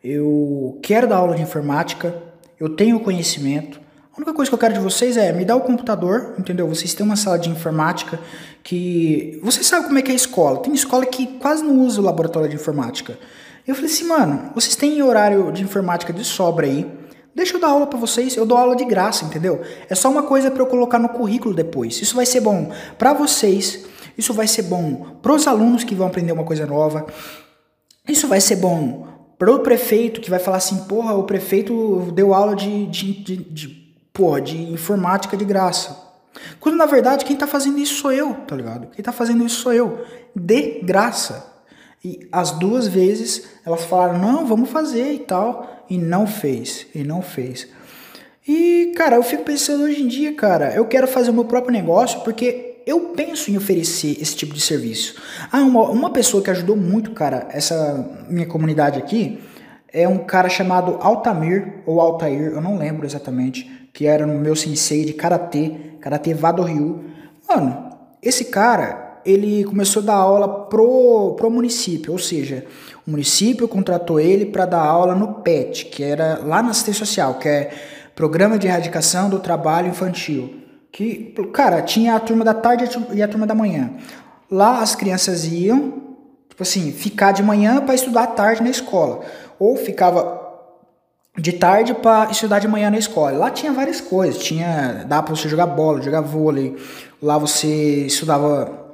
eu quero dar aula de informática, eu tenho conhecimento, a única coisa que eu quero de vocês é me dar o computador, entendeu? Vocês têm uma sala de informática que. Vocês sabem como é que é a escola. Tem escola que quase não usa o laboratório de informática. Eu falei assim, mano, vocês têm horário de informática de sobra aí. Deixa eu dar aula para vocês, eu dou aula de graça, entendeu? É só uma coisa para eu colocar no currículo depois. Isso vai ser bom para vocês, isso vai ser bom para os alunos que vão aprender uma coisa nova. Isso vai ser bom para o prefeito que vai falar assim, porra, o prefeito deu aula de, de, de, de pô, de informática de graça. Quando na verdade quem tá fazendo isso sou eu, tá ligado? Quem tá fazendo isso sou eu, de graça. E as duas vezes elas falaram, não, vamos fazer e tal, e não fez, e não fez. E, cara, eu fico pensando hoje em dia, cara, eu quero fazer o meu próprio negócio porque eu penso em oferecer esse tipo de serviço. Ah, uma, uma pessoa que ajudou muito, cara, essa minha comunidade aqui, é um cara chamado Altamir, ou Altair, eu não lembro exatamente que era no meu sensei de karatê, karatê Vado Ryu. Mano, esse cara, ele começou a dar aula pro, pro município, ou seja, o município contratou ele para dar aula no PET, que era lá na assistência social, que é Programa de Erradicação do Trabalho Infantil. Que, cara, tinha a turma da tarde e a turma da manhã. Lá as crianças iam, tipo assim, ficar de manhã para estudar à tarde na escola. Ou ficava de tarde para estudar de manhã na escola. Lá tinha várias coisas, tinha dá para você jogar bola, jogar vôlei. Lá você estudava,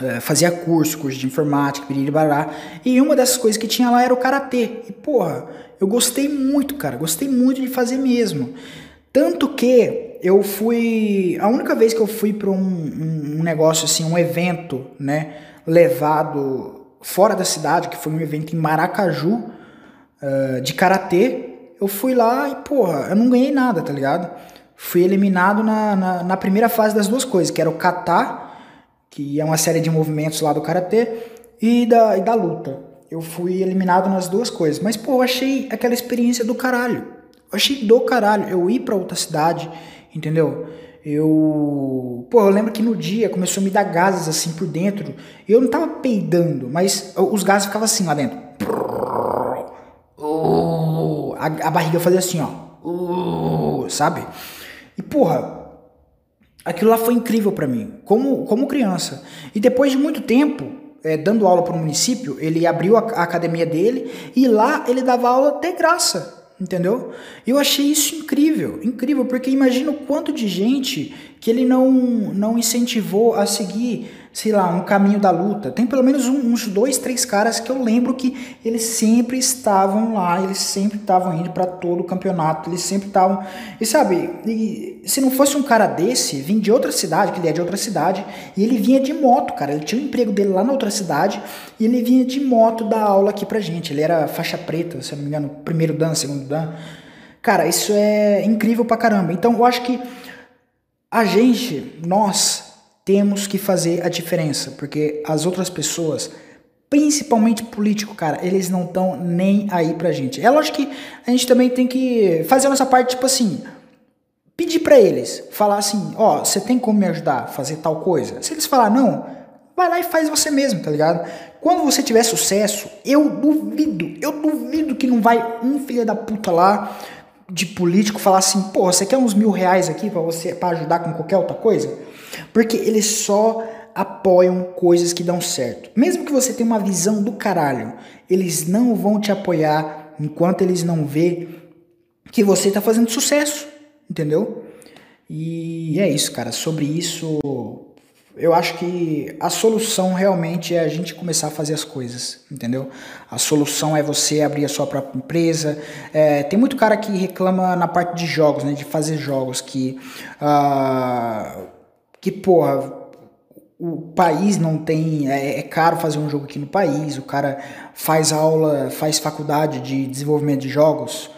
é, fazia curso, curso de informática, bará. E uma dessas coisas que tinha lá era o karatê. E porra, eu gostei muito, cara, gostei muito de fazer mesmo. Tanto que eu fui, a única vez que eu fui para um, um, um negócio assim, um evento, né, levado fora da cidade, que foi um evento em Maracaju, uh, de karatê eu fui lá e, porra, eu não ganhei nada, tá ligado? Fui eliminado na, na, na primeira fase das duas coisas, que era o kata, que é uma série de movimentos lá do karatê, e da, e da luta. Eu fui eliminado nas duas coisas. Mas, pô, eu achei aquela experiência do caralho. Eu achei do caralho. Eu ir pra outra cidade, entendeu? Eu. Pô, eu lembro que no dia começou a me dar gases assim por dentro. Eu não tava peidando, mas os gases ficavam assim lá dentro. A, a barriga fazia assim, ó. Uh, sabe? E porra, aquilo lá foi incrível para mim, como, como criança. E depois de muito tempo, é, dando aula para o município, ele abriu a, a academia dele e lá ele dava aula de graça entendeu? Eu achei isso incrível, incrível, porque imagina o quanto de gente que ele não, não incentivou a seguir sei lá, um caminho da luta. Tem pelo menos uns dois, três caras que eu lembro que eles sempre estavam lá, eles sempre estavam indo para todo o campeonato, eles sempre estavam. E sabe, e, se não fosse um cara desse, vim de outra cidade, que ele é de outra cidade, e ele vinha de moto, cara. Ele tinha um emprego dele lá na outra cidade e ele vinha de moto dar aula aqui pra gente. Ele era faixa preta, se eu não me engano, primeiro dan, segundo dan. Cara, isso é incrível pra caramba. Então eu acho que a gente, nós, temos que fazer a diferença, porque as outras pessoas, principalmente político, cara, eles não estão nem aí pra gente. É lógico que a gente também tem que fazer a nossa parte, tipo assim, pedir para eles, falar assim, ó, oh, você tem como me ajudar a fazer tal coisa? Se eles falar não, vai lá e faz você mesmo, tá ligado? Quando você tiver sucesso, eu duvido, eu duvido que não vai um filho da puta lá de político falar assim, pô, você quer uns mil reais aqui para você para ajudar com qualquer outra coisa? Porque eles só apoiam coisas que dão certo. Mesmo que você tenha uma visão do caralho, eles não vão te apoiar enquanto eles não vê que você está fazendo sucesso, entendeu? E é isso, cara. Sobre isso, eu acho que a solução realmente é a gente começar a fazer as coisas, entendeu? A solução é você abrir a sua própria empresa. É, tem muito cara que reclama na parte de jogos, né? De fazer jogos que. Uh, que, porra, o país não tem. É, é, caro fazer um jogo aqui no país, o cara faz aula, faz faculdade de desenvolvimento de jogos,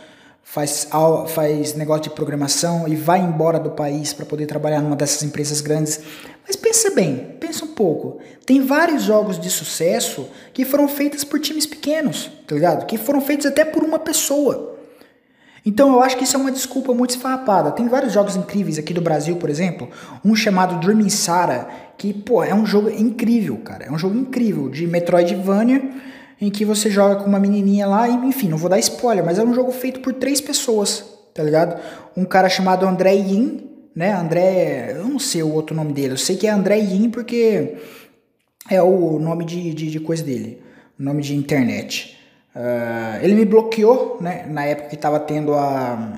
faz, aula, faz negócio de programação e vai embora do país para poder trabalhar numa dessas empresas grandes. Mas pensa bem, pensa um pouco. Tem vários jogos de sucesso que foram feitos por times pequenos, tá ligado? Que foram feitos até por uma pessoa. Então eu acho que isso é uma desculpa muito esfarrapada. Tem vários jogos incríveis aqui do Brasil, por exemplo, um chamado Dreaming Sara, que, pô, é um jogo incrível, cara. É um jogo incrível de Metroidvania, em que você joga com uma menininha lá, e enfim, não vou dar spoiler, mas é um jogo feito por três pessoas, tá ligado? Um cara chamado André Yin, né? André, eu não sei o outro nome dele, eu sei que é André Yin porque é o nome de, de, de coisa dele, nome de internet. Uh, ele me bloqueou, né, na época que estava tendo a,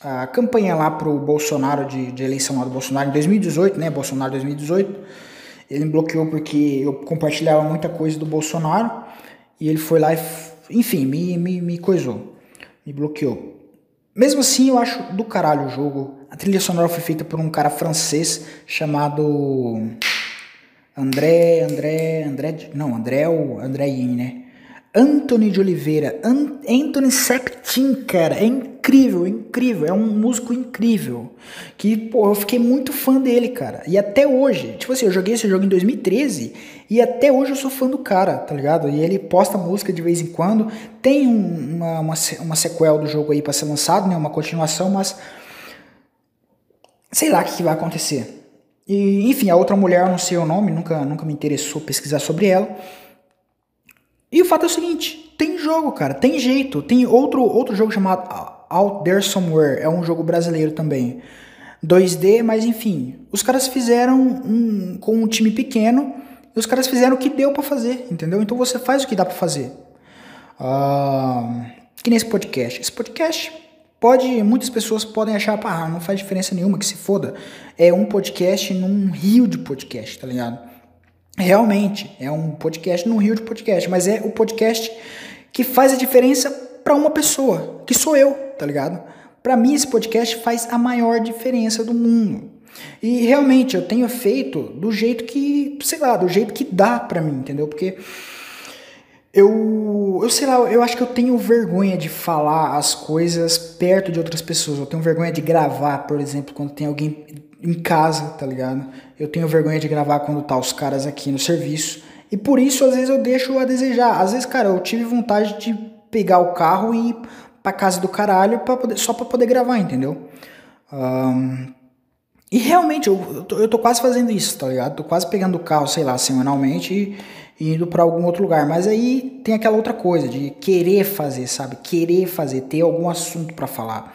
a campanha lá pro Bolsonaro, de, de eleição lá do Bolsonaro em 2018, né, Bolsonaro 2018. Ele me bloqueou porque eu compartilhava muita coisa do Bolsonaro e ele foi lá e, enfim, me, me, me coisou, me bloqueou. Mesmo assim, eu acho do caralho o jogo. A trilha sonora foi feita por um cara francês chamado André, André, André, não, André é o André Yin, né? Anthony de Oliveira, An Anthony Septin, cara, é incrível, é incrível, é um músico incrível. Que, pô, eu fiquei muito fã dele, cara. E até hoje, tipo assim, eu joguei esse jogo em 2013 e até hoje eu sou fã do cara, tá ligado? E ele posta música de vez em quando. Tem um, uma, uma, uma sequel do jogo aí pra ser lançado, né? Uma continuação, mas. Sei lá o que, que vai acontecer. E, enfim, a outra mulher, eu não sei o nome, nunca, nunca me interessou pesquisar sobre ela. E o fato é o seguinte, tem jogo, cara, tem jeito. Tem outro, outro jogo chamado Out There Somewhere, é um jogo brasileiro também. 2D, mas enfim, os caras fizeram um, com um time pequeno, e os caras fizeram o que deu para fazer, entendeu? Então você faz o que dá para fazer. Uh, que nem esse podcast. Esse podcast pode, muitas pessoas podem achar, pá, não faz diferença nenhuma, que se foda. É um podcast num rio de podcast, tá ligado? Realmente, é um podcast no rio de podcast, mas é o podcast que faz a diferença para uma pessoa, que sou eu, tá ligado? Para mim esse podcast faz a maior diferença do mundo. E realmente eu tenho feito do jeito que, sei lá, do jeito que dá para mim, entendeu? Porque eu, eu sei lá, eu acho que eu tenho vergonha de falar as coisas perto de outras pessoas. Eu tenho vergonha de gravar, por exemplo, quando tem alguém em casa, tá ligado? Eu tenho vergonha de gravar quando tá os caras aqui no serviço. E por isso, às vezes, eu deixo a desejar. Às vezes, cara, eu tive vontade de pegar o carro e ir pra casa do caralho pra poder, só pra poder gravar, entendeu? Um, e realmente, eu, eu tô, eu, tô, quase fazendo isso, tá ligado? Tô quase pegando o carro, sei lá, semanalmente e, e indo para algum outro lugar. Mas aí tem aquela outra coisa de querer fazer, sabe? Querer fazer, ter algum assunto para falar.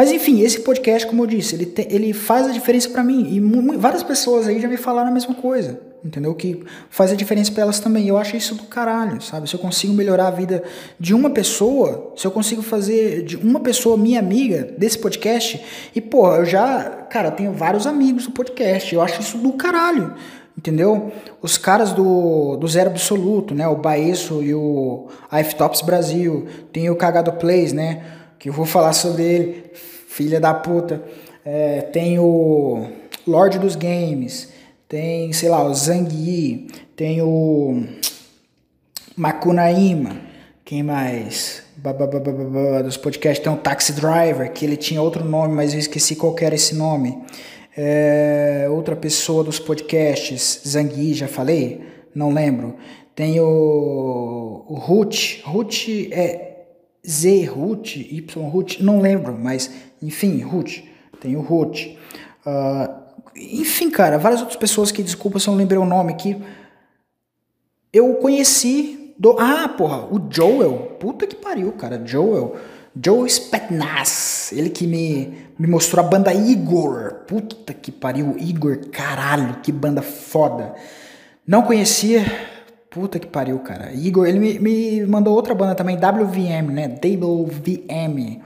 Mas enfim, esse podcast, como eu disse, ele, te, ele faz a diferença para mim. E várias pessoas aí já me falaram a mesma coisa. Entendeu? Que faz a diferença para elas também. Eu acho isso do caralho, sabe? Se eu consigo melhorar a vida de uma pessoa, se eu consigo fazer de uma pessoa minha amiga desse podcast, e pô, eu já, cara, tenho vários amigos do podcast. Eu acho isso do caralho. Entendeu? Os caras do, do Zero Absoluto, né? O Baesso e o Tops Brasil. Tem o Cagado Plays, né? Que eu vou falar sobre ele. Filha da puta. É, tem o Lorde dos Games tem, sei lá, o Zangui, tem o Macunaíma, quem mais? Dos podcasts tem o Taxi Driver, que ele tinha outro nome, mas eu esqueci qual era esse nome. É, outra pessoa dos podcasts, Zangui, já falei? Não lembro. Tem o, o Ruth, Ruth é Z, Ruth, Y, Ruth, não lembro, mas enfim, Ruth. Tem o Ruth. Uh, enfim, cara, várias outras pessoas que, desculpa se eu não lembrei o nome aqui. Eu conheci do. Ah, porra, o Joel. Puta que pariu, cara. Joel. Joel Spetnaz. Ele que me, me mostrou a banda Igor. Puta que pariu. Igor, caralho, que banda foda. Não conhecia. Puta que pariu, cara. Igor, ele me, me mandou outra banda também, WVM, né? WVM.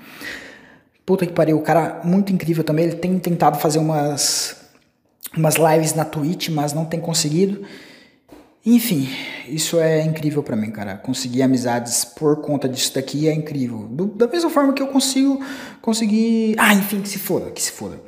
Puta que pariu, o cara muito incrível também. Ele tem tentado fazer umas umas lives na Twitch, mas não tem conseguido. Enfim, isso é incrível para mim, cara. Conseguir amizades por conta disso daqui é incrível. Do, da mesma forma que eu consigo conseguir. Ah, enfim, que se foda, que se foda.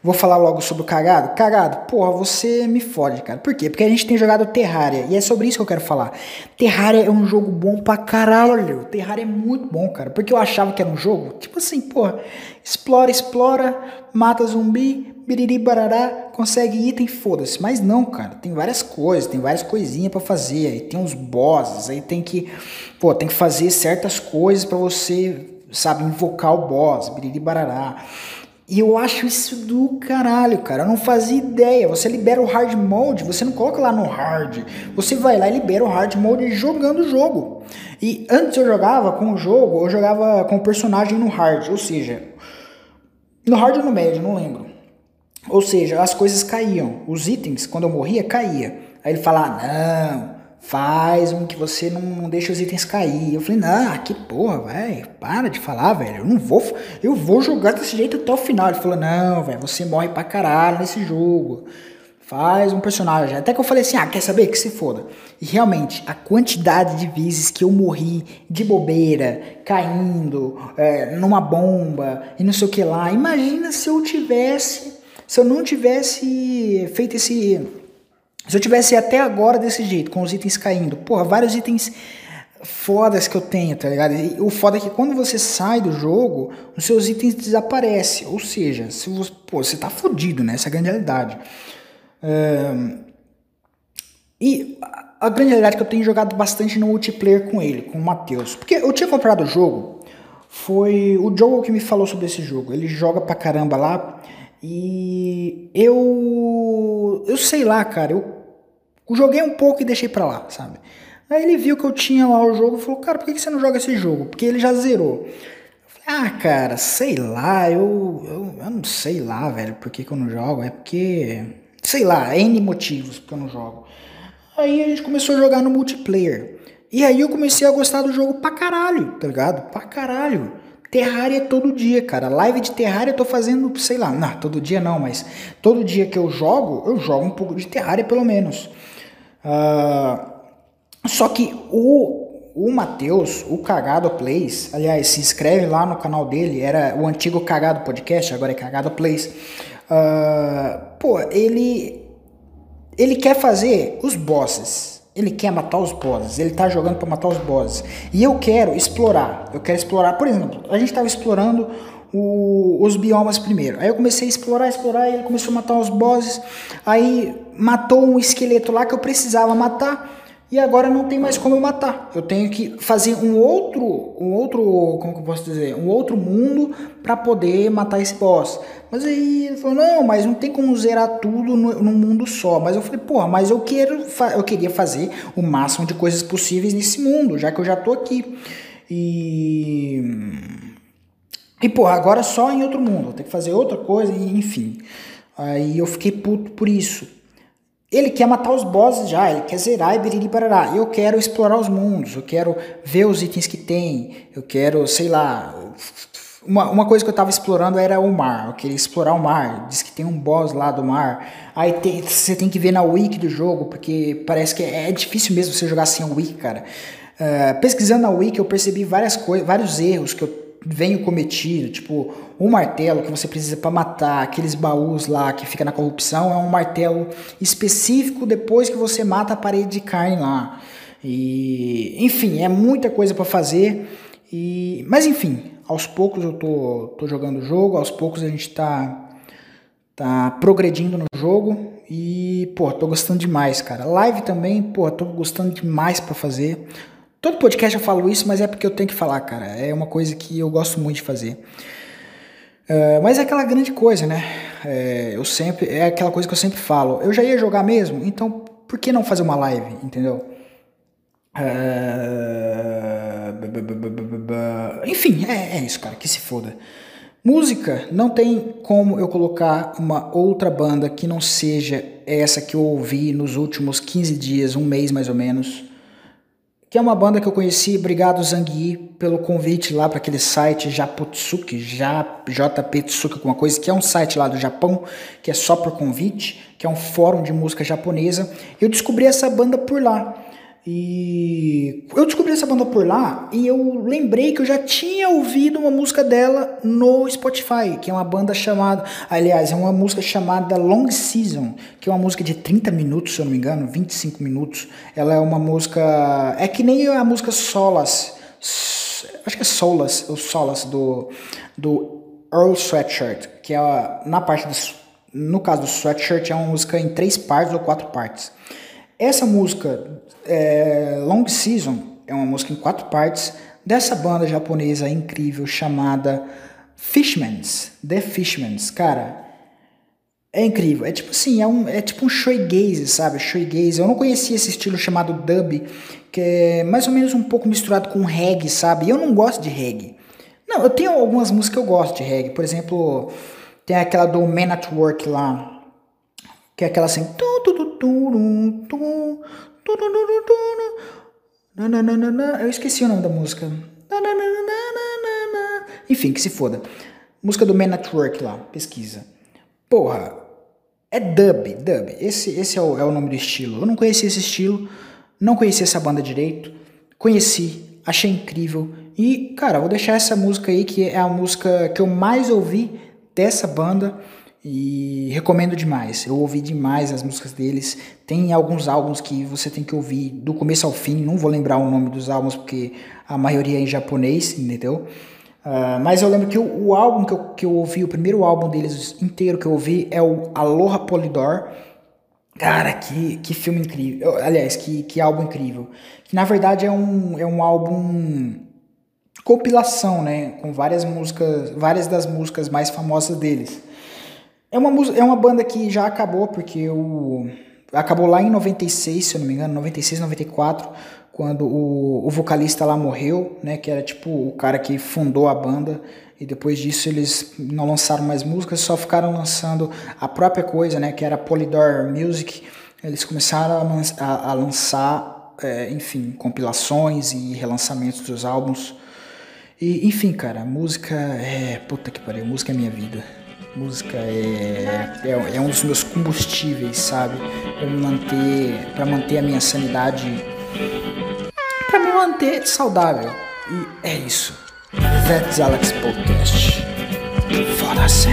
Vou falar logo sobre o cagado. Cagado, porra, você me fode, cara. Por quê? Porque a gente tem jogado Terraria e é sobre isso que eu quero falar. Terraria é um jogo bom pra caralho. Terraria é muito bom, cara. Porque eu achava que era um jogo, tipo assim, porra, explora, explora, mata zumbi, biriri barará, consegue item, foda-se. Mas não, cara, tem várias coisas, tem várias coisinhas para fazer. Aí tem uns bosses, aí tem que, pô, tem que fazer certas coisas para você, sabe, invocar o boss, biriri barará. E eu acho isso do caralho, cara. Eu não fazia ideia. Você libera o hard mode, você não coloca lá no hard. Você vai lá e libera o hard mode jogando o jogo. E antes eu jogava com o jogo, eu jogava com o personagem no hard, ou seja, no hard ou no médio, não lembro. Ou seja, as coisas caíam. Os itens, quando eu morria, caía. Aí ele fala: ah, "Não, faz um que você não, não deixa os itens cair. Eu falei, não, que porra, velho, para de falar, velho, eu não vou, eu vou jogar desse jeito até o final. Ele falou, não, velho, você morre pra caralho nesse jogo. Faz um personagem. Até que eu falei assim, ah, quer saber? Que se foda. E realmente, a quantidade de vezes que eu morri de bobeira, caindo, é, numa bomba e não sei o que lá. Imagina se eu tivesse, se eu não tivesse feito esse se eu tivesse até agora desse jeito, com os itens caindo, porra, vários itens fodas que eu tenho, tá ligado? E o foda é que quando você sai do jogo, os seus itens desaparecem. Ou seja, se você, pô, você tá fodido, né? Essa é a grande realidade. e a grande realidade é que eu tenho jogado bastante no multiplayer com ele, com o Matheus. Porque eu tinha comprado o jogo, foi o Joe que me falou sobre esse jogo. Ele joga pra caramba lá. E eu. Eu sei lá, cara. Eu joguei um pouco e deixei pra lá, sabe? Aí ele viu que eu tinha lá o jogo e falou, cara, por que você não joga esse jogo? Porque ele já zerou. Ah, cara, sei lá, eu, eu, eu não sei lá, velho, por que, que eu não jogo. É porque, sei lá, N motivos porque eu não jogo. Aí a gente começou a jogar no multiplayer. E aí eu comecei a gostar do jogo pra caralho, tá ligado? Pra caralho. Terraria todo dia, cara. Live de Terraria eu tô fazendo, sei lá, não, todo dia não, mas todo dia que eu jogo, eu jogo um pouco de Terraria pelo menos. Uh, só que o, o Matheus, o Cagado Plays, aliás, se inscreve lá no canal dele, era o antigo Cagado Podcast, agora é Cagado Plays. Uh, pô, ele, ele quer fazer os bosses. Ele quer matar os bosses, ele tá jogando para matar os bosses. E eu quero explorar. Eu quero explorar, por exemplo, a gente tava explorando o, os biomas primeiro. Aí eu comecei a explorar, explorar, e ele começou a matar os bosses. Aí matou um esqueleto lá que eu precisava matar e agora não tem mais como eu matar. Eu tenho que fazer um outro, um outro, como que eu posso dizer, um outro mundo para poder matar esse boss. Mas aí ele falou, não, mas não tem como zerar tudo no, num mundo só. Mas eu falei, porra, mas eu quero, eu queria fazer o máximo de coisas possíveis nesse mundo, já que eu já tô aqui. E E, porra, agora só em outro mundo. Tem que fazer outra coisa, e, enfim. Aí eu fiquei puto por isso. Ele quer matar os bosses já, ele quer zerar e biriri parará. Eu quero explorar os mundos, eu quero ver os itens que tem, eu quero, sei lá. Uma, uma coisa que eu tava explorando era o mar, eu queria explorar o mar. Diz que tem um boss lá do mar. Aí tem, você tem que ver na wiki do jogo, porque parece que é, é difícil mesmo você jogar sem a wiki, cara. Uh, pesquisando na wiki eu percebi várias coisas, vários erros que eu venho cometido, tipo, um martelo que você precisa para matar aqueles baús lá que fica na corrupção é um martelo específico depois que você mata a parede de carne lá. E, enfim, é muita coisa para fazer. E, mas enfim, aos poucos eu tô, tô jogando o jogo, aos poucos a gente tá tá progredindo no jogo e, pô, tô gostando demais, cara. Live também, pô, tô gostando demais para fazer. Todo podcast eu falo isso, mas é porque eu tenho que falar, cara. É uma coisa que eu gosto muito de fazer. Uh, mas é aquela grande coisa, né? É, eu sempre, é aquela coisa que eu sempre falo. Eu já ia jogar mesmo, então por que não fazer uma live, entendeu? Uh, enfim, é, é isso, cara. Que se foda. Música, não tem como eu colocar uma outra banda que não seja essa que eu ouvi nos últimos 15 dias, um mês mais ou menos que é uma banda que eu conheci. Obrigado, Zangui, pelo convite lá para aquele site Japotsuki, JP Tsuki, alguma coisa, que é um site lá do Japão, que é só por convite, que é um fórum de música japonesa. Eu descobri essa banda por lá. E eu descobri essa banda por lá e eu lembrei que eu já tinha ouvido uma música dela no Spotify, que é uma banda chamada, aliás, é uma música chamada Long Season, que é uma música de 30 minutos, se eu não me engano, 25 minutos. Ela é uma música, é que nem a música Solas, acho que é Solas, o Solas do do Earl Sweatshirt, que é na parte do, no caso do Sweatshirt é uma música em três partes ou quatro partes. Essa música, é, Long Season, é uma música em quatro partes dessa banda japonesa incrível chamada Fishmans, The Fishmans. Cara, é incrível. É tipo assim, é, um, é tipo um shoegaze, sabe? Shoegaze. Eu não conhecia esse estilo chamado dub, que é mais ou menos um pouco misturado com reggae, sabe? Eu não gosto de reggae. Não, eu tenho algumas músicas que eu gosto de reggae. Por exemplo, tem aquela do Man at Work lá, que é aquela assim... Eu esqueci o nome da música. Enfim, que se foda. Música do Man at Work lá, pesquisa. Porra, é dub, dub. Esse, esse é, o, é o nome do estilo. Eu não conhecia esse estilo, não conhecia essa banda direito. Conheci, achei incrível. E, cara, vou deixar essa música aí, que é a música que eu mais ouvi dessa banda. E recomendo demais. Eu ouvi demais as músicas deles. Tem alguns álbuns que você tem que ouvir do começo ao fim. Não vou lembrar o nome dos álbuns porque a maioria é em japonês, entendeu? Uh, mas eu lembro que o, o, álbum que eu, que eu ouvi, o primeiro álbum deles inteiro que eu ouvi é o Aloha Polydor. Cara, que, que filme incrível. Aliás, que, que álbum incrível. Que na verdade é um, é um álbum compilação, né? Com várias músicas, várias das músicas mais famosas deles. É uma, é uma banda que já acabou, porque o, acabou lá em 96, se eu não me engano, 96, 94, quando o, o vocalista lá morreu, né, que era tipo o cara que fundou a banda, e depois disso eles não lançaram mais músicas, só ficaram lançando a própria coisa, né, que era Polydor Music. Eles começaram a, a, lançar, é, enfim, compilações e relançamentos dos álbuns. E, enfim, cara, música é. Puta que pariu, música é minha vida. Música é, é, é um dos meus combustíveis, sabe? Para manter, manter a minha sanidade, para me manter saudável. E é isso. That's Alex Podcast. Foda-se.